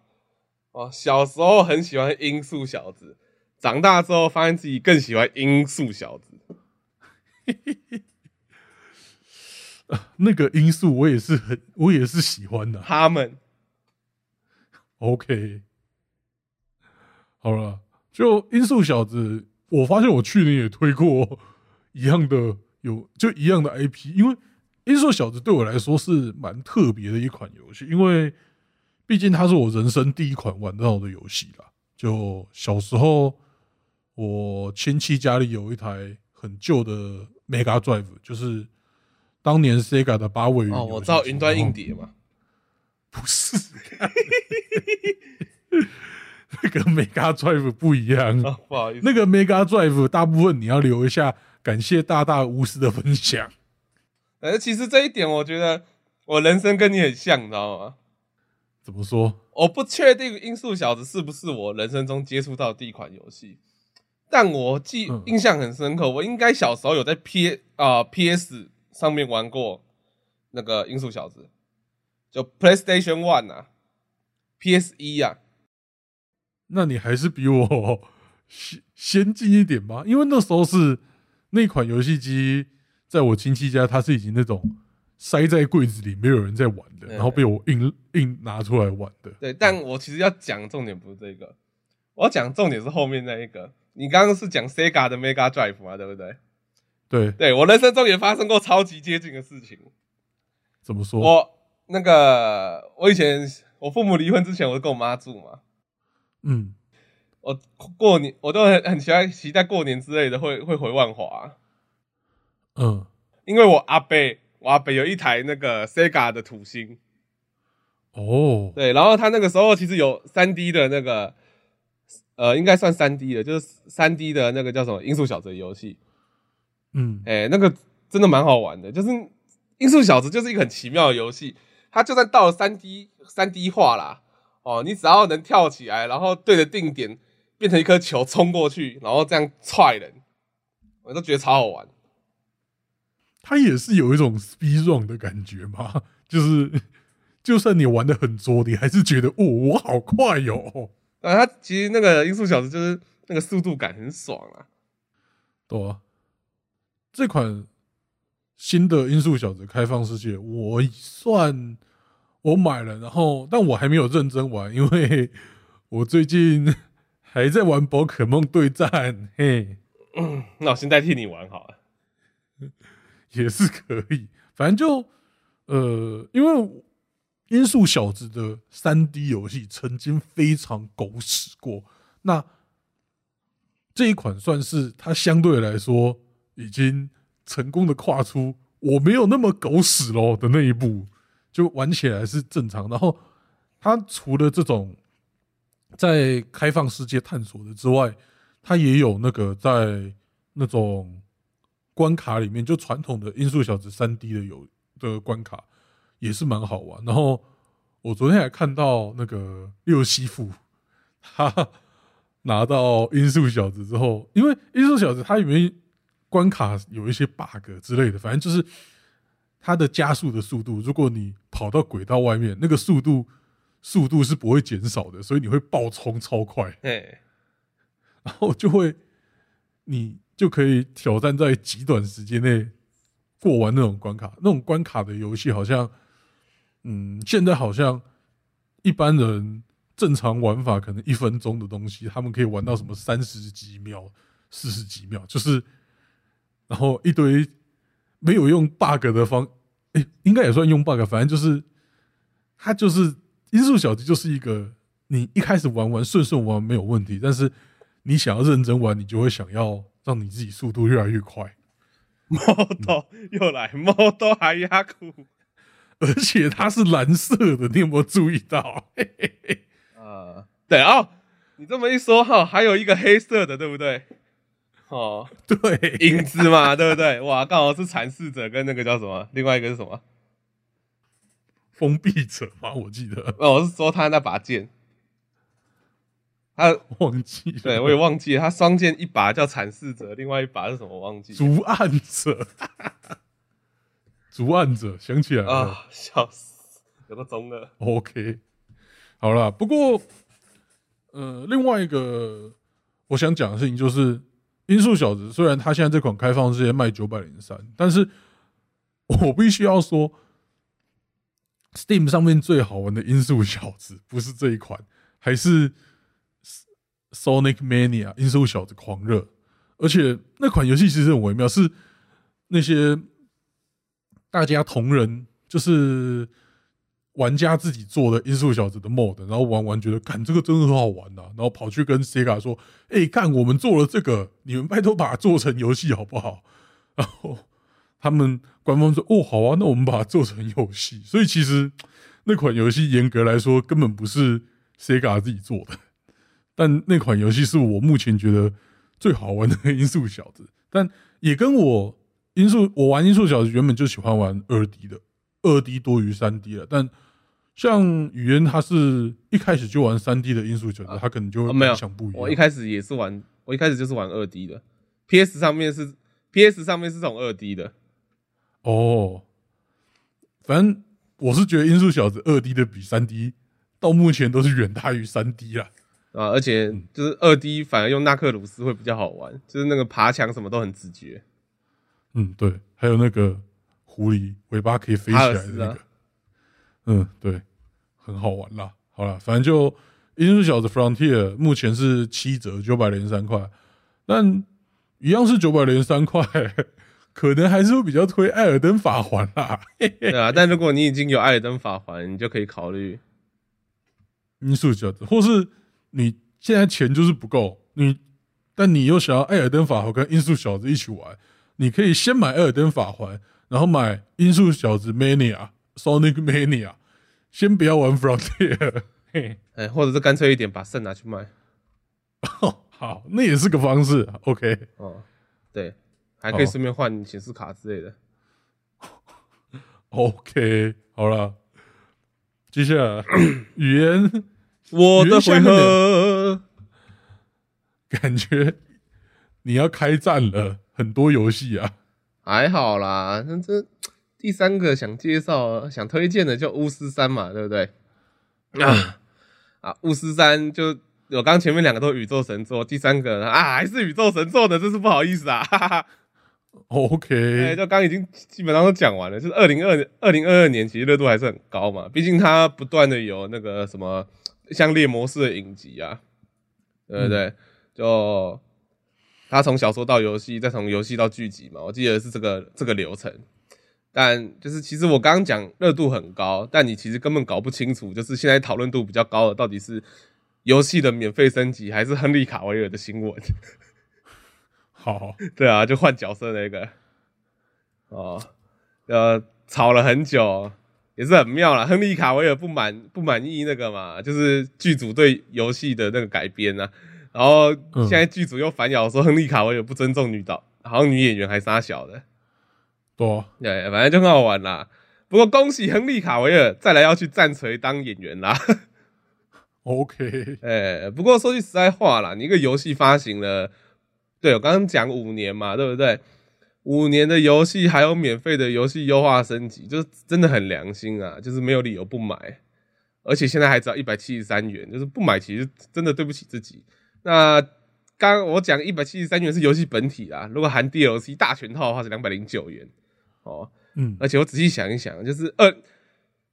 哦，小时候很喜欢音速小子，长大之后发现自己更喜欢音速小子。<laughs> 那个因素我也是很，我也是喜欢的。他们 OK，好了，就音速小子，我发现我去年也推过一样的，有就一样的 IP，因为音速小子对我来说是蛮特别的一款游戏，因为毕竟它是我人生第一款玩到的游戏啦。就小时候，我亲戚家里有一台很旧的 Mega Drive，就是当年 Sega 的八位元哦，我知道云端硬碟嘛。不是，<laughs> 那个 Mega Drive 不一样。啊，不好意思，那个 Mega Drive 大部分你要留一下，感谢大大无私的分享。呃，其实这一点我觉得我人生跟你很像，你知道吗？怎么说？我不确定《音速小子》是不是我人生中接触到的第一款游戏，但我记嗯印象很深刻，我应该小时候有在 P 啊、PS 上面玩过那个《音速小子》，就 PlayStation One 啊，PS 一啊，那你还是比我 <laughs> 先先进一点吧，因为那时候是那款游戏机，在我亲戚家，它是已经那种塞在柜子里，没有人在玩的，然后被我硬硬拿出来玩的。对，但我其实要讲重点不是这个，我要讲重点是后面那一个。你刚刚是讲 Sega 的 Mega Drive 嘛，对不对？对，对我人生中也发生过超级接近的事情。怎么说？我那个，我以前我父母离婚之前，我跟我妈住嘛。嗯，我过年我都很很期待期待过年之类的会会回万华，嗯，因为我阿伯我阿伯有一台那个 Sega 的土星，哦，对，然后他那个时候其实有三 D 的那个，呃，应该算三 D 的，就是三 D 的那个叫什么《音速小子》的游戏，嗯，哎、那个真的蛮好玩的，就是《音速小子》就是一个很奇妙的游戏，它就算到了三 D 三 D 化啦，哦，你只要能跳起来，然后对着定点变成一颗球冲过去，然后这样踹人，我都觉得超好玩。它也是有一种 speed run 的感觉嘛，就是就算你玩的很拙，你还是觉得哦，我好快哟、啊，它其实那个《音速小子》就是那个速度感很爽啊。对啊，这款新的《音速小子》开放世界，我算我买了，然后但我还没有认真玩，因为我最近还在玩宝可梦对战，嘿，那我现在替你玩好了。也是可以。反正就呃，因为《音速小子》的三 D 游戏曾经非常狗屎过，那这一款算是它相对来说已经成功的跨出我没有那么狗屎喽的那一步，就玩起来是正常。然后它除了这种在开放世界探索的之外，它也有那个在那种关卡里面，就传统的音速小子三 D 的有的关卡也是蛮好玩。然后我昨天还看到那个六西富，他拿到音速小子之后，因为音速小子它里面关卡有一些 bug 之类的，反正就是它的加速的速度，如果你跑到轨道外面，那个速度速度是不会减少的，所以你会爆冲超快，哎，然后就会你就可以挑战在极短时间内过完那种关卡。那种关卡的游戏好像，嗯，现在好像一般人正常玩法可能一分钟的东西，他们可以玩到什么三十几秒、四十几秒，就是然后一堆没有用 bug 的方，诶、应该也算用 bug，反正就是它就是音速小子就是一个你一开始玩玩顺顺玩没有问题，但是你想要认真玩，你就会想要让你自己速度越来越快，model 又来，model 还压库 <laughs> 而且它是蓝色的，你有没有注意到？嘿嘿嘿啊，对哦，你这么一说哈，还有一个黑色的，对不对？哦，<laughs> 对，影子嘛，对不对？哇，刚好是阐释者跟那个叫什么，另外一个是什么？封闭者吗，我记得哦，我是说他那把剑，他忘记了，对我也忘记了，他双剑一把叫阐释者，另外一把是什么？我忘记了逐案者，逐案者想起来了。啊，笑死，有个中了。OK，好了，不过呃，另外一个我想讲的事情就是，《音速小子》虽然他现在这款开放世界卖九百零三，但是我必须要说，Steam 上面最好玩的《音速小子》不是这一款，还是 Sonic Mania《音速小子狂热》，而且那款游戏其实很微妙，是那些大家同人就是玩家自己做的《音速小子》的 mod，然后玩完觉得，看这个真的很好玩呐、然后跑去跟 Sega 说：“哎、看我们做了这个，你们拜托把它做成游戏好不好？”然后他们官方说：“哦，好啊，那我们把它做成游戏。”所以其实 <tsk> 那款游戏严格来说根本不是 Sega 自己做的，<laughs> 但那款游戏是我目前觉得最好玩的《音速小子》，但也跟我音速我玩音速小子原本就喜欢玩二 D 的，二 D 多于三 D 了。但像语言他是一开始就玩三 D 的音速小子，啊他可能就没有想不一样。我一开始也是玩，我一开始就是玩二 D 的，PS 上面是 PS 上面是这种二 D 的，哦，反正我是觉得音速小子二 D 的比三 D 到目前都是远大于三 D 啦。啊，而且嗯就是二 D 反而用纳克鲁斯会比较好玩，就是那个爬墙什么都很直觉。嗯，对，还有那个狐狸尾巴可以飞起来的那个，啊嗯，对，很好玩啦。好了，反正就《音速小子 Frontier》目前是七折，九百零三块，但一样是九百零三块，可能还是会比较推《艾尔登法环》啦。<laughs> 对啊，但如果你已经有艾尔登法环，你就可以考虑音速小子，或是你现在钱就是不够，你但你又想要艾尔登法环跟音速小子一起玩，你可以先买艾尔登法环，然后买音速小子 Mania、Sonic Mania，先不要玩 Frontier。嘿，<laughs> 哎，或者是干脆一点把肾拿去卖哦 <laughs> 好，那也是个方式。OK，哦，对，还可以好顺便换显示卡之类的。OK，好了，接下来语言我的回合，感觉你要开战了，很多游戏啊。还好啦，那这第三个想介绍、想推荐的就巫师三嘛，对不对？啊啊，巫师三就我刚前面两个都宇宙神作，第三个啊还是宇宙神作的，真是不好意思啊，哈哈 <laughs> 哈。哎，OK，就刚已经基本上都讲完了，就是二零二二零二二年其实热度还是很高嘛，毕竟它不断的有那个什么像猎魔式的影集啊，对不对？就它从小说到游戏，再从游戏到剧集嘛，我记得是这个这个流程。但就是其实我刚刚讲热度很高，但你其实根本搞不清楚，就是现在讨论度比较高的到底是游戏的免费升级，还是亨利卡维尔的新闻。好，<laughs> 对啊，就换角色那个，哦，呃，吵了很久，也是很妙啦。亨利卡维尔不满不满意那个嘛，就是剧组对游戏的那个改编啊，然后嗯。现在剧组又反咬说亨利卡维尔不尊重女导，好像女演员还杀小的，对。啊，对，反正就很好玩啦。不过恭喜亨利卡维尔再来要去战锤当演员啦。OK，呃，不过说句实在话啦，你一个游戏发行了，对我刚刚讲五年嘛，对不对？五年的游戏还有免费的游戏优化升级，就是真的很良心啊，就是没有理由不买，而且现在还只要一百七十三元，就是不买其实真的对不起自己。那刚刚我讲一百七十三元是游戏本体啊，如果含 DLC 大全套的话是两百零九元哦。嗯，而且我仔细想一想，就是二，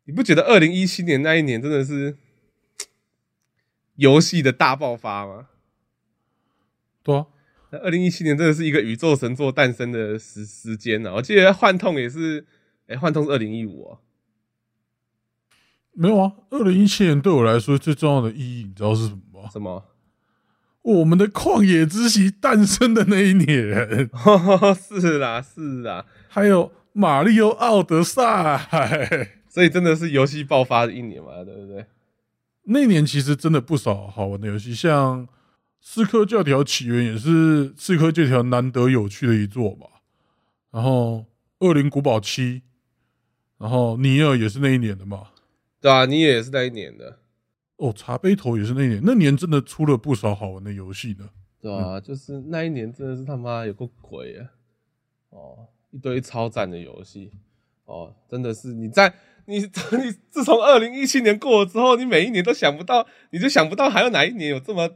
你不觉得二零一七年那一年真的是游戏的大爆发吗？对啊，那二零一七年真的是一个宇宙神作诞生的时时间呢、我记得幻痛也是，哎、幻痛是二零一五啊。没有啊。二零一七年对我来说最重要的意义，你知道是什么吗？什么？我们的旷野之息诞生的那一年，<laughs> 是啦，是啦，还有马里奥奥德赛，所以真的是游戏爆发的一年嘛，对不对？那一年其实真的不少好玩的游戏，像《刺客教条起源》也是《刺客教条》难得有趣的一作吧。然后《恶灵古堡七》，然后《尼尔》也是那一年的嘛。对啊，尼尔也是那一年的，哦，茶杯头也是那一年，那年真的出了不少好玩的游戏呢。对啊，就是那一年真的是他妈有个鬼啊！哦，一堆超赞的游戏哦，真的是你在你你自从二零一七年过了之后，你每一年都想不到，你就想不到还有哪一年有这么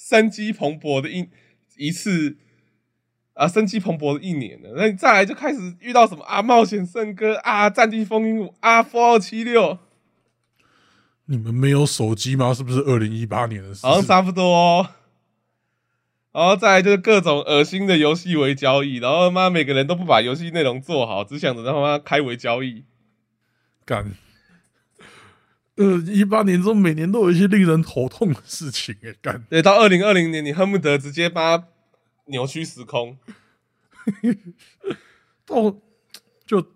生机蓬勃的一一次啊，生机蓬勃的一年呢？那你再来就开始遇到什么啊，冒险圣歌啊，战地风云五啊，f 二七六，你们没有手机吗？是不是二零一八年的事？好像差不多、哦。然后再来就是各种恶心的游戏为交易，然后妈每个人都不把游戏内容做好，只想着他妈开为交易。干。呃，一八年中每年都有一些令人头痛的事情哎，干。对，到二零二零年，你恨不得直接把它扭曲时空。<laughs> 到就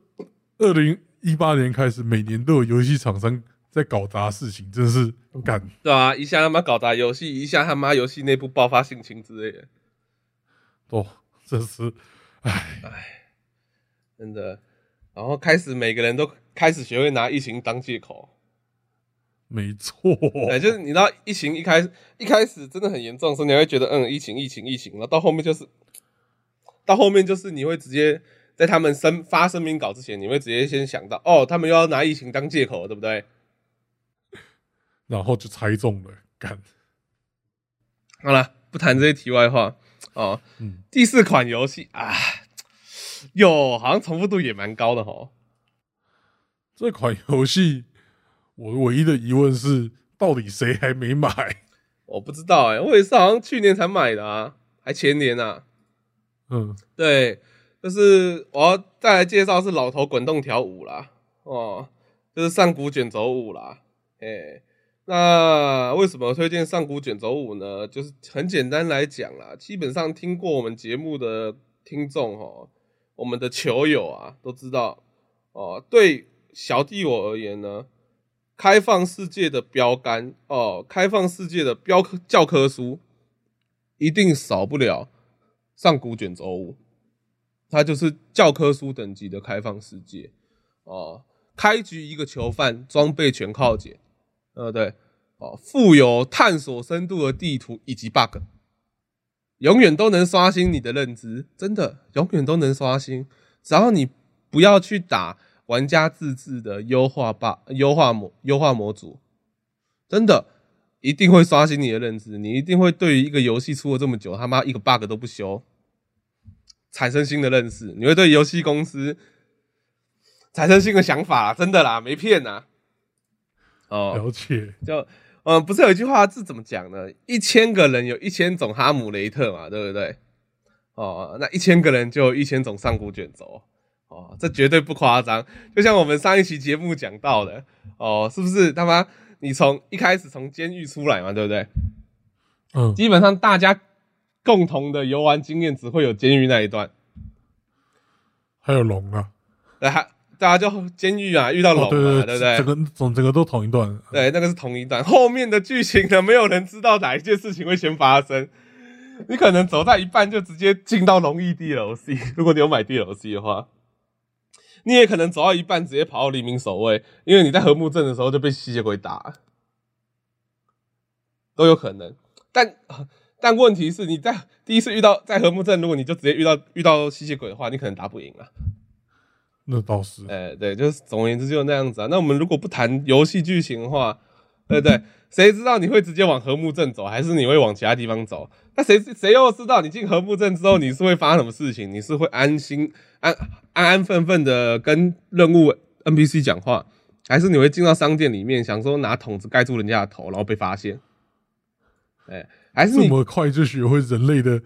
二零一八年开始，每年都有游戏厂商在搞砸事情，真是干。对啊，一下他妈搞砸游戏，一下他妈游戏内部爆发性情之类的，哦，真是，唉，真的。然后开始每个人都开始学会拿疫情当借口。没错，哎，就是你知道疫情一开一开始真的很严重的时候，你会觉得嗯疫情疫情疫情，然后到后面就是到后面就是你会直接在他们声发声明稿之前，你会直接先想到哦，他们又要拿疫情当借口，对不对？然后就猜中了，干。好了，不谈这些题外话哦。嗯，第四款游戏啊，哟，好像重复度也蛮高的哦。这款游戏我唯一的疑问是，到底谁还没买？我不知道哎、我也是好像去年才买的啊，还前年啊。嗯，对，就是我要再来介绍是老头滚动条舞啦，哦，就是上古卷轴舞啦，哎，那为什么推荐上古卷轴舞呢？就是很简单来讲啦，基本上听过我们节目的听众哦，我们的球友啊都知道哦，对小弟我而言呢，开放世界的标杆哦，开放世界的标科教科书一定少不了上古卷轴五，它就是教科书等级的开放世界哦。开局一个囚犯，装备全靠捡，呃对，哦，富有探索深度的地图以及 bug，永远都能刷新你的认知，真的永远都能刷新，只要你不要去打玩家自制的优化 bug 优化模优化模组，真的一定会刷新你的认知，你一定会对于一个游戏出了这么久，他妈一个 bug 都不修，产生新的认识，你会对游戏公司产生新的想法，真的啦，没骗呐。哦，了解。就嗯，不是有一句话是怎么讲呢？一千个人有一千种哈姆雷特嘛，对不对？哦，那一千个人就有一千种上古卷轴，哦，这绝对不夸张。就像我们上一期节目讲到的，哦，是不是他妈你从一开始从监狱出来嘛，对不对？嗯，基本上大家共同的游玩经验只会有监狱那一段，还有龙啊，对，还大家就监狱啊，遇到龙哦，嘛，对对不对？整个总整个都同一段。对，那个是同一段。后面的剧情呢，没有人知道哪一件事情会先发生。你可能走在一半就直接进到龙翼 DLC，如果你有买 DLC 的话，你也可能走到一半直接跑到黎明守卫，因为你在和睦镇的时候就被吸血鬼打，都有可能。但但问题是，你在第一次遇到在和睦镇，如果你就直接遇到遇到吸血鬼的话，你可能打不赢啊。那倒是，哎，对，就是总而言之就是那样子啊。那我们如果不谈游戏剧情的话，对不对？谁知道你会直接往和睦镇走，还是你会往其他地方走？那谁谁又知道你进和睦镇之后你是会发生什么事情？你是会安心安安安分分的跟任务 NPC 讲话，还是你会进到商店里面想说拿桶子盖住人家的头，然后被发现？哎，还是这么快就学会人类的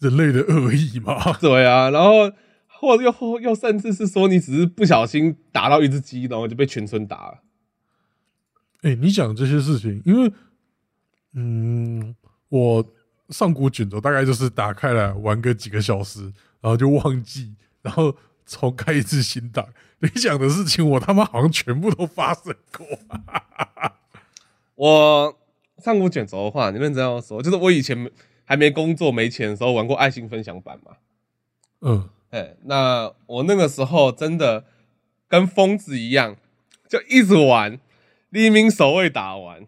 人类的恶意吗？<laughs> 对啊，然后或者又或又甚至是说你只是不小心打到一只鸡，然后就被全村打了。哎、你讲这些事情，因为，嗯，我上古卷轴大概就是打开来玩个几个小时，然后就忘记，然后重开一次新档。你讲的事情，我他妈好像全部都发生过。<laughs> 我上古卷轴的话，你认真要说，就是我以前还没工作没钱的时候玩过爱心分享版嘛。嗯，哎，那我那个时候真的跟疯子一样，就一直玩黎明守卫打完，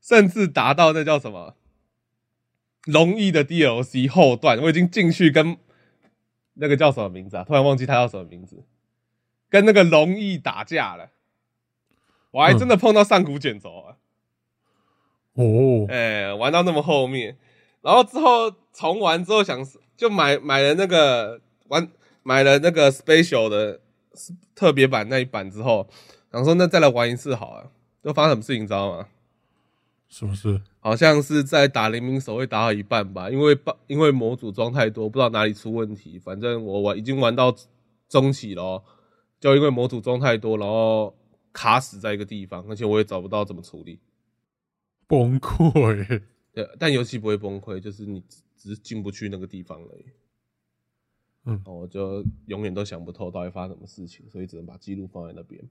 甚至达到那叫什么龙翼的 DLC 后段，我已经进去跟那个叫什么名字啊？突然忘记他叫什么名字，跟那个龙翼打架了。我还真的碰到上古卷轴啊！哦，哎、玩到那么后面，然后之后重玩之后想就买买了那个玩买了那个 special 的特别版那一版之后，想说那再来玩一次好了。就发生什么事情你知道吗？是不是？好像是在打黎明守卫打到一半吧，因为因为模组装太多，不知道哪里出问题。反正我玩已经玩到中期了哦，就因为模组装太多，然后卡死在一个地方，而且我也找不到怎么处理。崩溃。对，但游戏不会崩溃，就是你只只是进不去那个地方而已。嗯哦，我就永远都想不透到底发生什么事情，所以只能把记录放在那边。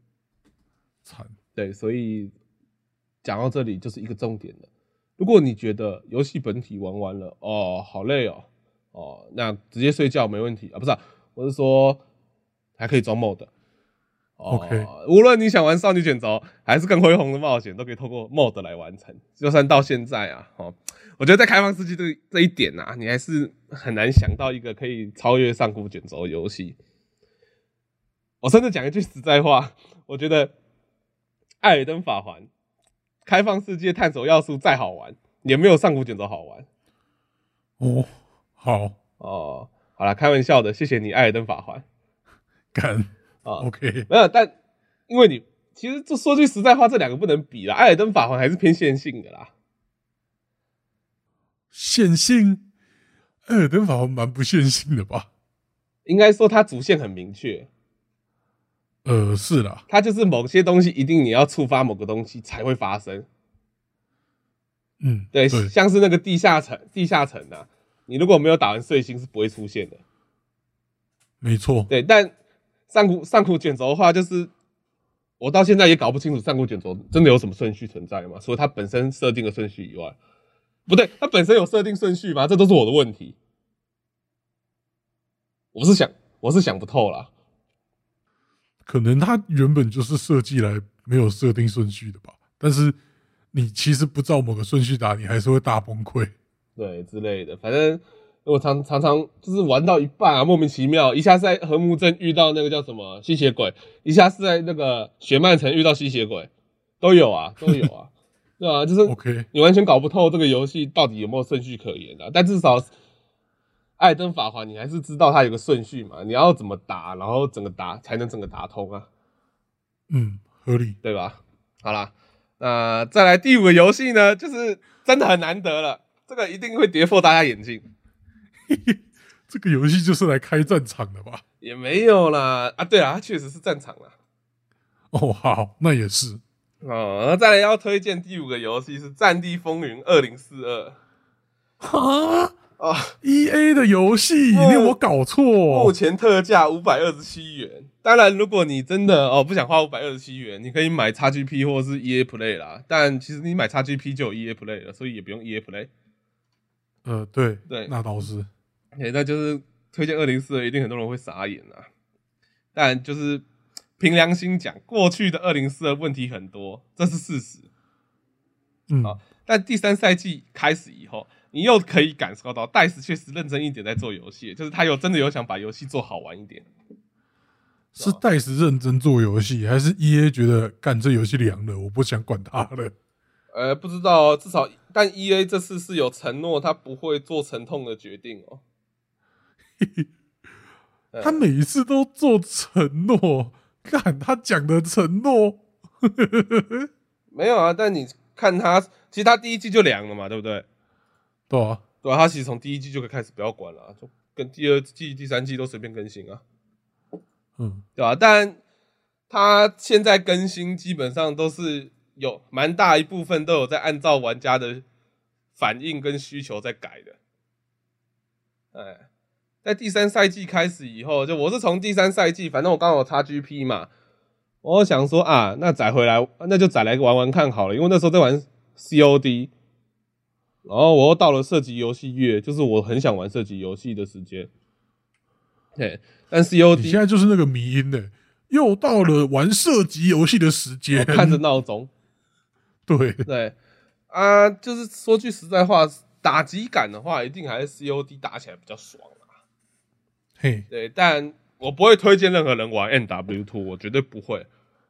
惨，对，所以讲到这里就是一个重点了。如果你觉得游戏本体玩完了，哦，好累哦，哦，那直接睡觉没问题啊，不是、啊，我是说还可以装 mod。哦 OK 无论你想玩少女卷轴还是更恢宏的冒险，都可以透过 mod 来完成。就算到现在啊，哦，我觉得在开放世界这这一点啊，你还是很难想到一个可以超越上古卷轴的游戏。我甚至讲一句实在话，我觉得《艾尔登法环》开放世界探索要素再好玩，也没有上古卷轴好玩哦，好，哦。好了，开玩笑的，谢谢你，《艾尔登法环》干啊。，OK，没有，但因为你其实这说句实在话，这两个不能比啦，《艾尔登法环》还是偏线性的啦。线性，艾尔登法环蛮不线性的吧？应该说它主线很明确，呃，是啦，它就是某些东西一定你要触发某个东西才会发生。嗯，对，对，像是那个地下城，地下城啊，你如果没有打完碎星是不会出现的。没错，对，但上古上古卷轴的话，就是我到现在也搞不清楚上古卷轴真的有什么顺序存在吗？除了它本身设定的顺序以外，不对，它本身有设定顺序吗？这都是我的问题。我是想，我是想不透啦。可能它原本就是设计来没有设定顺序的吧，但是你其实不照某个顺序打，你还是会大崩溃。对之类的，反正我常常常就是玩到一半啊，莫名其妙，一下在和睦镇遇到那个叫什么吸血鬼，一下是在那个雪漫城遇到吸血鬼，都有啊，<laughs> 都有啊，对啊，就是 OK，你完全搞不透这个游戏到底有没有顺序可言啊。但至少《艾登法环》你还是知道它有个顺序嘛，你要怎么打，然后整个打才能整个打通啊，嗯，合理。对吧？好啦，那再来第五个游戏呢，就是真的很难得了，这个一定会跌破大家眼镜。<laughs> 这个游戏就是来开战场的吧？也没有啦啊，对啊，它确实是战场啦。哦，好，那也是。哦，那再来要推荐第五个游戏是《战地风云二零四二》。哈，啊，E A 的游戏，你有我搞错目？前特价五百二十七元。当然，如果你真的哦不想花五百二十七元，你可以买 XGP 或是 EA Play 啦。但其实你买 XGP 就有 EA Play 了，所以也不用 EA Play。呃，对对那倒是。哎、那就是推荐二零四二，一定很多人会傻眼啊。但就是凭良心讲，过去的二零四二问题很多，这是事实。嗯，好但第三赛季开始以后，你又可以感受到戴斯确实认真一点在做游戏，就是他有真的有想把游戏做好玩一点。是戴斯认真做游戏，还是 E A 觉得干这游戏凉了，我不想管他了？呃，不知道哦，至少但 E A 这次是有承诺，他不会做沉痛的决定哦。呃 <laughs> 他每一次都做承诺，看他讲的承诺，<laughs> 没有啊，但你看他，其实他第一季就凉了嘛，对不对？对啊，对啊，他其实从第一季就可以开始不要管了啊，就跟第二季、第三季都随便更新啊，嗯，对吧、但他现在更新基本上都是有蛮大一部分都有在按照玩家的反应跟需求在改的。哎，在第三赛季开始以后，就我是从第三赛季，反正我刚好有 XGP 嘛，我想说啊，那载回来，那就载来玩玩看好了，因为那时候在玩 COD，然后我又到了射击游戏月，就是我很想玩射击游戏的时间。对，但你 COD 现在就是那个迷音的，又到了玩射击游戏的时间，我看着闹钟，对，对啊，就是说句实在话，打击感的话，一定还是 COD 打起来比较爽啊。嘿，对，但我不会推荐任何人玩 NW Two，我绝对不会。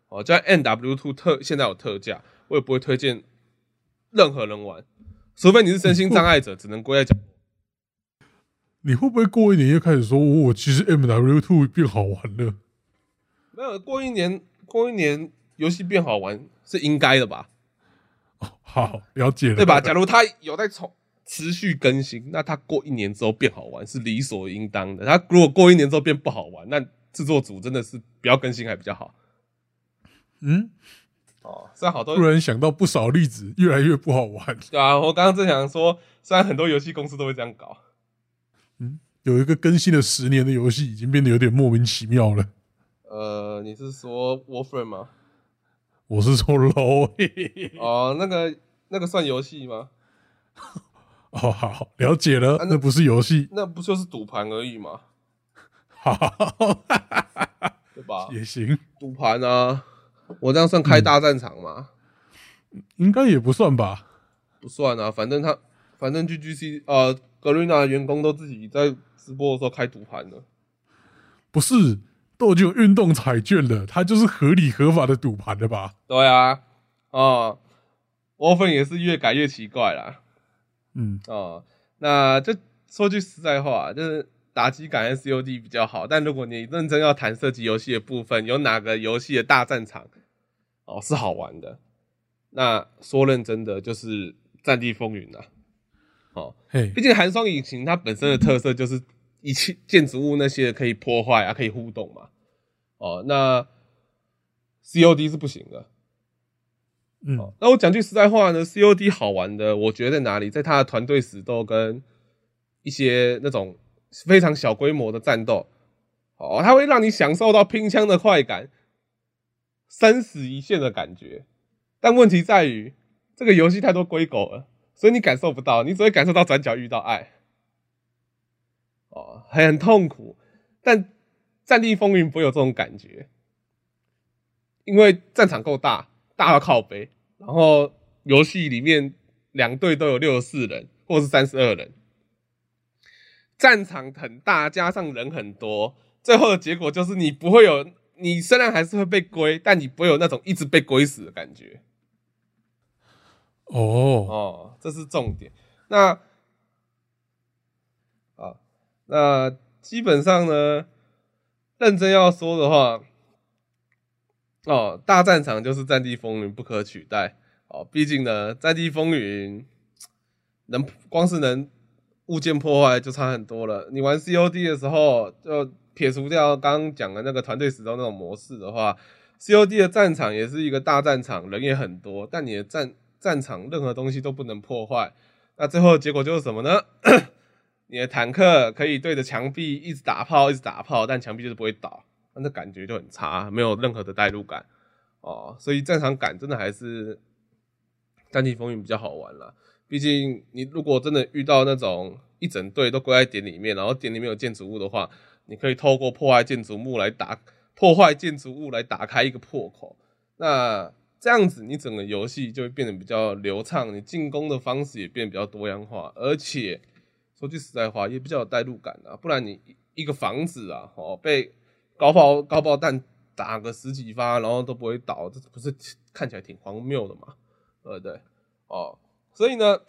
哦，就算 NW Two 特现在有特价，我也不会推荐任何人玩，除非你是身心障碍者，<laughs> 只能归在角落。你会不会过一年又开始说，我其实 M W Two 变好玩了？没有过一年，过一年游戏变好玩是应该的吧？好，了解了，对吧？假如他有在重持续更新，那他过一年之后变好玩是理所应当的。他如果过一年之后变不好玩，那制作组真的是不要更新还比较好嗯，哦。虽然好多突然想到不少例子，越来越不好玩。对啊，我刚刚正想说，虽然很多游戏公司都会这样搞，嗯有一个更新了十年的游戏，已经变得有点莫名其妙了。呃，你是说 Warframe 吗？我是说 low，嘿嘿嘿哦，那个那个算游戏吗？<laughs> 哦，好，了解了，啊那那不是游戏，那不就是赌盘而已吗？好，对吧？也行，赌盘啊，我这样算开大战场吗？应该也不算吧？不算啊，反正他反正 GGC 呃 Garena 的员工都自己在直播的时候开赌盘了。不是，都已经有运动彩券了，它就是合理合法的赌盘了吧？对啊，哦，Warframe 也是越改越奇怪啦。嗯，哦，那就说句实在话，就是打击感跟 COD 比较好，但如果你认真要谈射击游戏的部分，有哪个游戏的大战场哦是好玩的？那说认真的就是《战地风云》啊。哦，嘿毕，竟寒霜引擎它本身的特色就是一切建筑物那些可以破坏啊，可以互动嘛。哦，那 COD 是不行的。嗯，那我讲句实在话呢，COD 好玩的，我觉得在哪里，在它的团队死斗跟一些那种非常小规模的战斗，哦，它会让你享受到拼枪的快感，生死一线的感觉。但问题在于，这个游戏太多龟狗了，所以你感受不到，你只会感受到转角遇到爱，哦，很痛苦。但《战地风云》不会有这种感觉，因为战场够大，大到靠背，然后游戏里面两队都有六十四人或是三十二人，战场很大，加上人很多，最后的结果就是你不会有，你虽然还是会被归，但你不会有那种一直被归死的感觉。哦，哦，这是重点。那啊，那基本上呢，认真要说的话，哦，大战场就是《战地风云》不可取代。哦，毕竟呢，《战地风云》能光是能物件破坏就差很多了。你玩 COD 的时候，就撇除掉刚刚讲的那个团队死斗那种模式的话，COD 的战场也是一个大战场，人也很多，但你的战战场任何东西都不能破坏。那最后结果就是什么呢？<coughs> 你的坦克可以对着墙壁一直打炮，一直打炮，但墙壁就是不会倒，那感觉就很差，没有任何的代入感哦。所以战场感真的还是《战地风云》比较好玩啦。毕竟你如果真的遇到那种一整队都归在点里面，然后点里面有建筑物的话，你可以透过破坏建筑物来打破坏建筑物来打开一个破口。那这样子，你整个游戏就会变得比较流畅，你进攻的方式也变比较多样化，而且说句实在话，也比较有代入感啊。不然你一个房子啊，哦，被高爆高爆弹打个十几发，然后都不会倒，这不是看起来挺荒谬的嘛？对不对？哦。所以呢，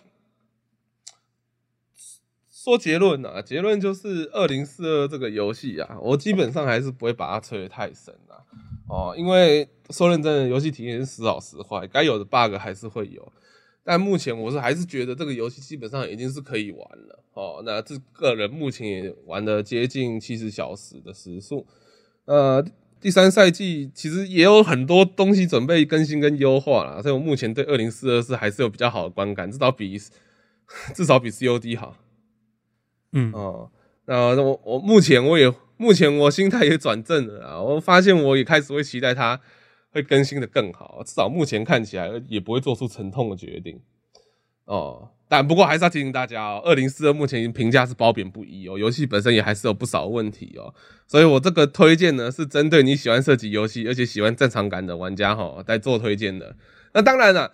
说结论啊，结论就是二零四二这个游戏啊，我基本上还是不会把它吹得太深啊，哦，因为说认真的，游戏体验是时好时坏，该有的 bug 还是会有。但目前我是还是觉得这个游戏基本上已经是可以玩了哦。那这个人目前也玩了接近七十小时的时速，呃。第三赛季其实也有很多东西准备更新跟优化了，所以我目前对二零四二是还是有比较好的观感，至少比 <laughs> 至少比 COD 好。嗯哦，那我我目前我也目前我心态也转正了啊，我发现我也开始会期待它会更新的更好，至少目前看起来也不会做出沉痛的决定。哦。但不过还是要提醒大家哦，二零四二目前评价是褒贬不一哦，游戏本身也还是有不少问题哦，所以我这个推荐呢是针对你喜欢射击游戏而且喜欢战场感的玩家哈在做推荐的。那当然了，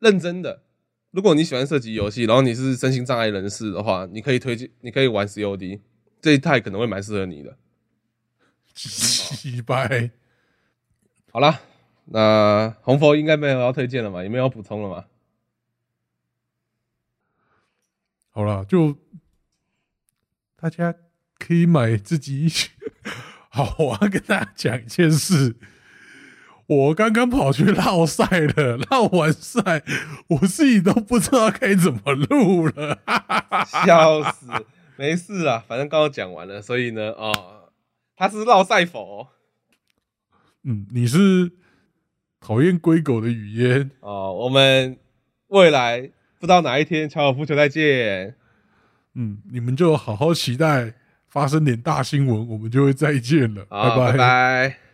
认真的，如果你喜欢射击游戏，然后你是身心障碍人士的话，你可以推荐，你可以玩 COD 这一代可能会蛮适合你的。七拜，好了，那红佛应该没有要推荐了嘛？有没有要补充了嘛？好了，就大家可以买自己。<laughs> 好，我要跟大家讲一件事。我刚刚跑去绕赛了，绕完赛，我自己都不知道该怎么录了，<laughs> 笑死！没事啊，反正刚刚讲完了，所以呢，哦，他是绕赛否？嗯，你是讨厌龟狗的语言哦。我们未来。不知道哪一天乔尔夫球再见，嗯，你们就好好期待发生点大新闻，我们就会再见了，拜拜拜。